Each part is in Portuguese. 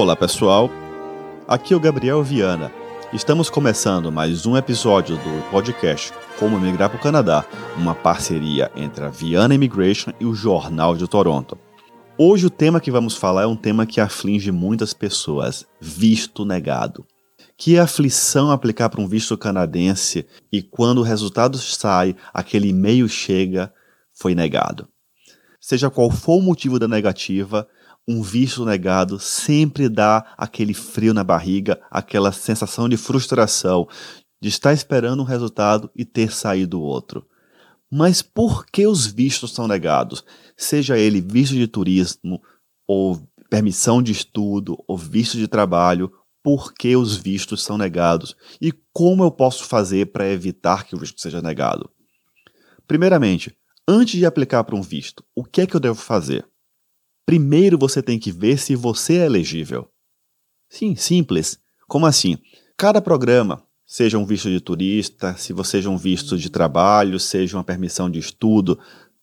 Olá pessoal, aqui é o Gabriel Viana. Estamos começando mais um episódio do podcast Como Migrar para o Canadá, uma parceria entre a Viana Immigration e o Jornal de Toronto. Hoje o tema que vamos falar é um tema que aflige muitas pessoas: visto negado. Que aflição aplicar para um visto canadense e quando o resultado sai, aquele e-mail chega, foi negado. Seja qual for o motivo da negativa, um visto negado sempre dá aquele frio na barriga, aquela sensação de frustração, de estar esperando um resultado e ter saído outro. Mas por que os vistos são negados? Seja ele visto de turismo, ou permissão de estudo, ou visto de trabalho, por que os vistos são negados? E como eu posso fazer para evitar que o visto seja negado? Primeiramente, antes de aplicar para um visto, o que é que eu devo fazer? Primeiro você tem que ver se você é elegível. Sim, simples. Como assim? Cada programa, seja um visto de turista, se você seja um visto de trabalho, seja uma permissão de estudo,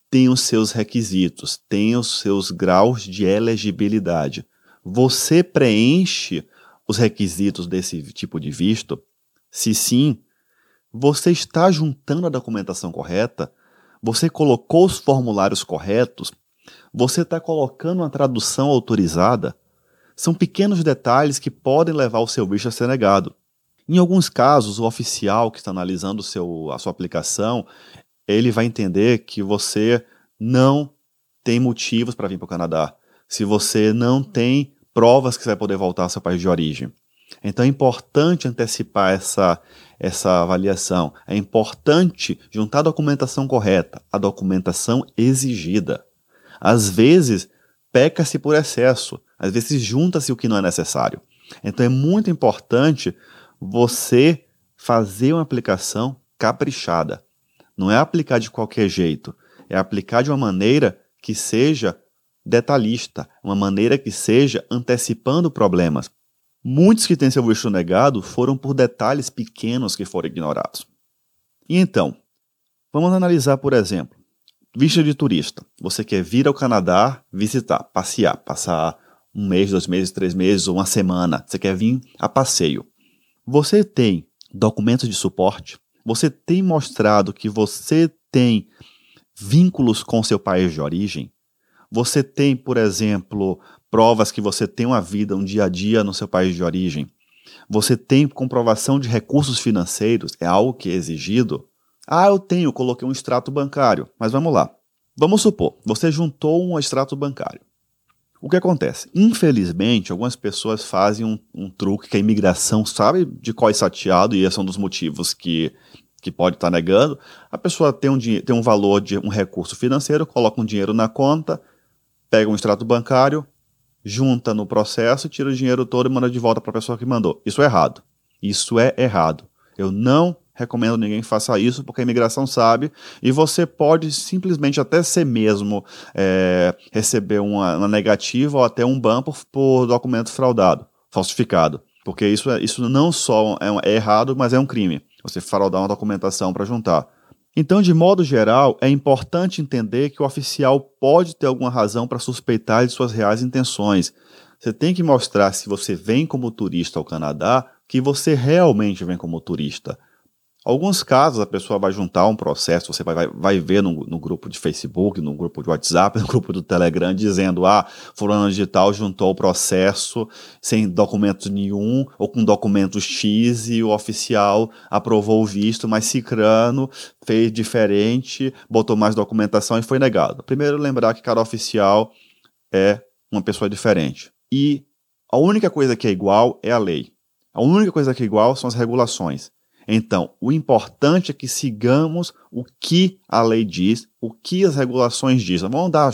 tem os seus requisitos, tem os seus graus de elegibilidade. Você preenche os requisitos desse tipo de visto? Se sim, você está juntando a documentação correta? Você colocou os formulários corretos? Você está colocando uma tradução autorizada? São pequenos detalhes que podem levar o seu bicho a ser negado. Em alguns casos, o oficial que está analisando seu, a sua aplicação, ele vai entender que você não tem motivos para vir para o Canadá. Se você não tem provas que você vai poder voltar ao seu país de origem. Então é importante antecipar essa, essa avaliação. É importante juntar a documentação correta, a documentação exigida. Às vezes, peca-se por excesso, às vezes junta-se o que não é necessário. Então é muito importante você fazer uma aplicação caprichada. Não é aplicar de qualquer jeito, é aplicar de uma maneira que seja detalhista, uma maneira que seja antecipando problemas. Muitos que têm seu visto negado foram por detalhes pequenos que foram ignorados. E então, vamos analisar, por exemplo, Visto de turista. Você quer vir ao Canadá visitar, passear, passar um mês, dois meses, três meses ou uma semana. Você quer vir a passeio. Você tem documentos de suporte? Você tem mostrado que você tem vínculos com seu país de origem? Você tem, por exemplo, provas que você tem uma vida, um dia a dia no seu país de origem? Você tem comprovação de recursos financeiros? É algo que é exigido? Ah, eu tenho, coloquei um extrato bancário. Mas vamos lá. Vamos supor, você juntou um extrato bancário. O que acontece? Infelizmente, algumas pessoas fazem um, um truque que a imigração sabe de qual é sateado, e esse é um dos motivos que, que pode estar negando. A pessoa tem um, tem um valor de um recurso financeiro, coloca um dinheiro na conta, pega um extrato bancário, junta no processo, tira o dinheiro todo e manda de volta para a pessoa que mandou. Isso é errado. Isso é errado. Eu não recomendo ninguém faça isso, porque a imigração sabe, e você pode simplesmente até ser mesmo é, receber uma, uma, negativa ou até um ban por, por documento fraudado, falsificado. Porque isso, é, isso não só é, é errado, mas é um crime. Você fraudar uma documentação para juntar. Então, de modo geral, é importante entender que o oficial pode ter alguma razão para suspeitar de suas reais intenções. Você tem que mostrar, se você vem como turista ao Canadá, que você realmente vem como turista. Alguns casos a pessoa vai juntar um processo, você vai, vai, vai ver no, no, grupo de Facebook, no grupo de WhatsApp, no grupo do Telegram, dizendo: ah, fulano digital juntou o processo sem documentos nenhum, ou com documentos X, e o oficial aprovou o visto, mas Cicrano fez diferente, botou mais documentação e foi negado. Primeiro, lembrar que cada oficial é uma pessoa diferente. E a única coisa que é igual é a lei. A única coisa que é igual são as regulações. Então, o importante é que sigamos o que a lei diz, o que as regulações dizem. Vamos dar,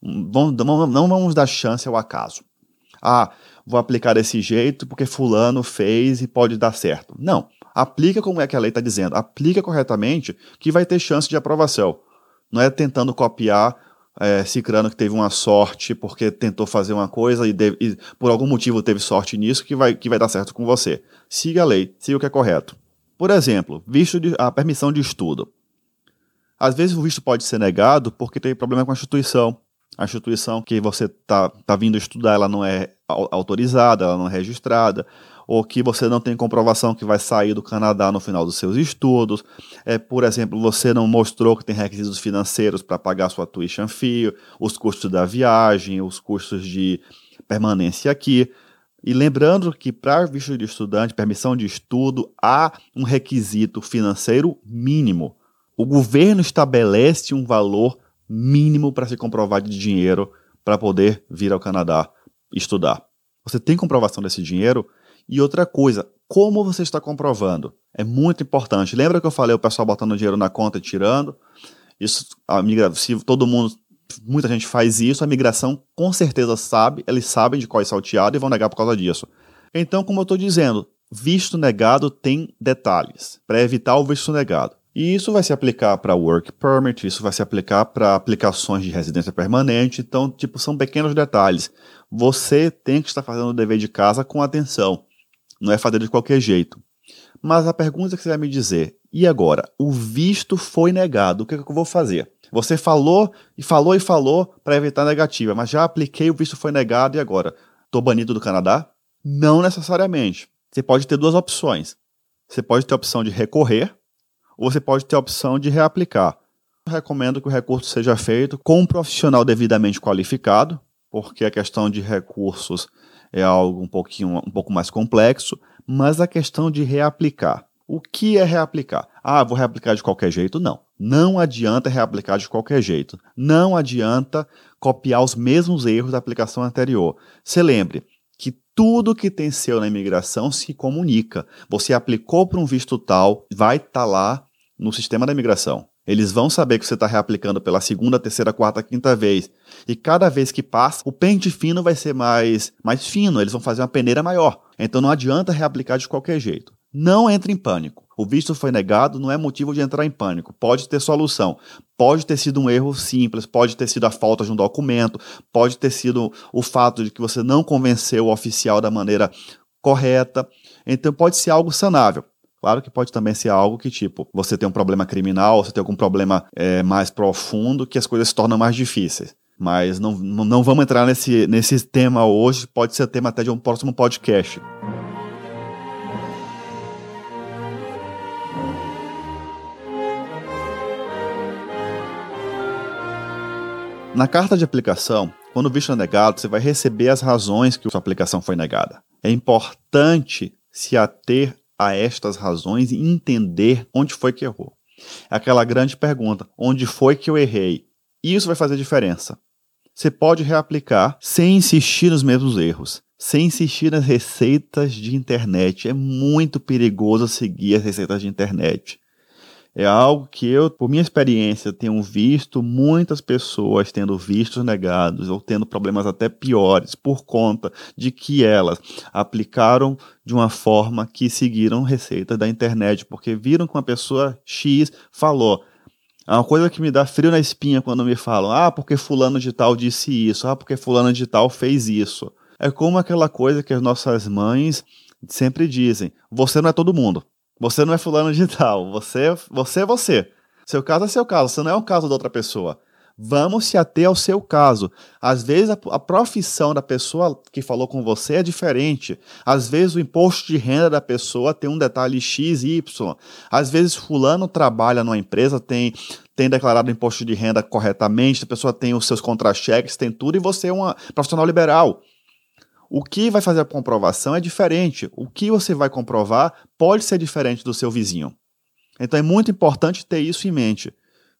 não vamos dar chance ao acaso. Ah, vou aplicar desse jeito porque fulano fez e pode dar certo. Não, aplica como é que a lei está dizendo. Aplica corretamente que vai ter chance de aprovação. Não é tentando copiar é, Cicrano que teve uma sorte porque tentou fazer uma coisa e, deve, e, por algum motivo teve sorte nisso que vai, que vai dar certo com você. Siga a lei, siga o que é correto. Por exemplo, visto de, a permissão de estudo. Às vezes o visto pode ser negado porque tem problema com a instituição. A instituição que você está tá vindo estudar, ela não é autorizada, ela não é registrada, ou que você não tem comprovação que vai sair do Canadá no final dos seus estudos. É, por exemplo, você não mostrou que tem requisitos financeiros para pagar sua tuition fee, os custos da viagem, os custos de permanência aqui. E lembrando que para visto de estudante, permissão de estudo, há um requisito financeiro mínimo. O governo estabelece um valor mínimo para se comprovar de dinheiro para poder vir ao Canadá estudar. Você tem comprovação desse dinheiro? E outra coisa, como você está comprovando? É muito importante. Lembra que eu falei o pessoal botando dinheiro na conta e tirando? Isso, a migra, se todo mundo, muita gente faz isso, a migração com certeza sabe, eles sabem de qual é salteado e vão negar por causa disso. Então, como eu estou dizendo, visto negado tem detalhes para evitar o visto negado. E isso vai se aplicar para work permit, isso vai se aplicar para aplicações de residência permanente. Então, tipo, são pequenos detalhes. Você tem que estar fazendo o dever de casa com atenção. Não é fazer de qualquer jeito. Mas a pergunta que você vai me dizer, e agora? O visto foi negado, o que, é que eu vou fazer? Você falou e falou e falou para evitar negativa, mas já apliquei, o visto foi negado e agora? Estou banido do Canadá? Não necessariamente. Você pode ter duas opções. Você pode ter a opção de recorrer ou você pode ter a opção de reaplicar. Eu recomendo que o recurso seja feito com um profissional devidamente qualificado, porque a questão de recursos é algo um pouquinho um pouco mais complexo, mas a questão de reaplicar. O que é reaplicar? Ah, vou reaplicar de qualquer jeito? Não. Não adianta reaplicar de qualquer jeito. Não adianta copiar os mesmos erros da aplicação anterior. Se lembre que tudo que tem seu na imigração se comunica. Você aplicou para um visto tal, vai estar tá lá no sistema da imigração. Eles vão saber que você está reaplicando pela segunda, terceira, quarta, quinta vez. E cada vez que passa, o pente fino vai ser mais, mais fino, eles vão fazer uma peneira maior. Então não adianta reaplicar de qualquer jeito. Não entre em pânico. O visto foi negado, não é motivo de entrar em pânico. Pode ter solução. Pode ter sido um erro simples, pode ter sido a falta de um documento, pode ter sido o fato de que você não convenceu o oficial da maneira correta. Então pode ser algo sanável. Claro que pode também ser algo que, tipo, você tem um problema criminal, você tem algum problema é, mais profundo, que as coisas se tornam mais difíceis. Mas não, não vamos entrar nesse, nesse tema hoje, pode ser tema até de um próximo podcast. Na carta de aplicação, quando o visto é negado, você vai receber as razões que sua aplicação foi negada. É importante se ater a estas razões e entender onde foi que errou. É aquela grande pergunta: onde foi que eu errei? Isso vai fazer diferença. Você pode reaplicar sem insistir nos mesmos erros, sem insistir nas receitas de internet. É muito perigoso seguir as receitas de internet. É algo que eu, por minha experiência, tenho visto muitas pessoas tendo vistos negados ou tendo problemas até piores por conta de que elas aplicaram de uma forma que seguiram receitas da internet, porque viram que uma pessoa X falou. É uma coisa que me dá frio na espinha quando me falam, ah, porque fulano de tal disse isso, ah, porque fulano de tal fez isso. É como aquela coisa que as nossas mães sempre dizem, você não é todo mundo. Você não é fulano de tal. Você, você é você. Seu caso é seu caso. Você não é o caso da outra pessoa. Vamos se ater ao seu caso. Às vezes a, a, profissão da pessoa que falou com você é diferente. Às vezes o imposto de renda da pessoa tem um detalhe X e Y. Às vezes fulano trabalha numa empresa, tem, tem declarado imposto de renda corretamente, a pessoa tem os seus contra-cheques, tem tudo, e você é uma profissional liberal. O que vai fazer a comprovação é diferente. O que você vai comprovar pode ser diferente do seu vizinho. Então é muito importante ter isso em mente.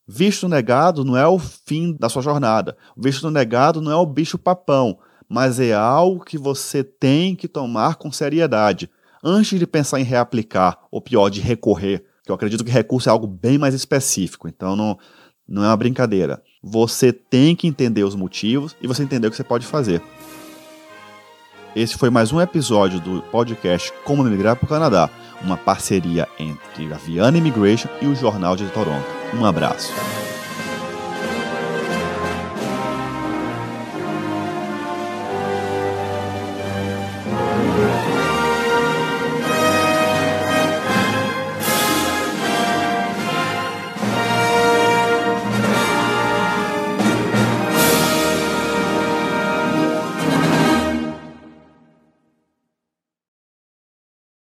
Visto negado não é o fim da sua jornada. Visto negado não é o bicho papão, mas é algo que você tem que tomar com seriedade antes de pensar em reaplicar, ou pior, de recorrer. Eu acredito que recurso é algo bem mais específico, então não, não é uma brincadeira. Você tem que entender os motivos e você entender o que você pode fazer. Esse foi mais um episódio do podcast Como Migrar para o Canadá, uma parceria entre a Viana Immigration e o Jornal de Toronto. Um abraço.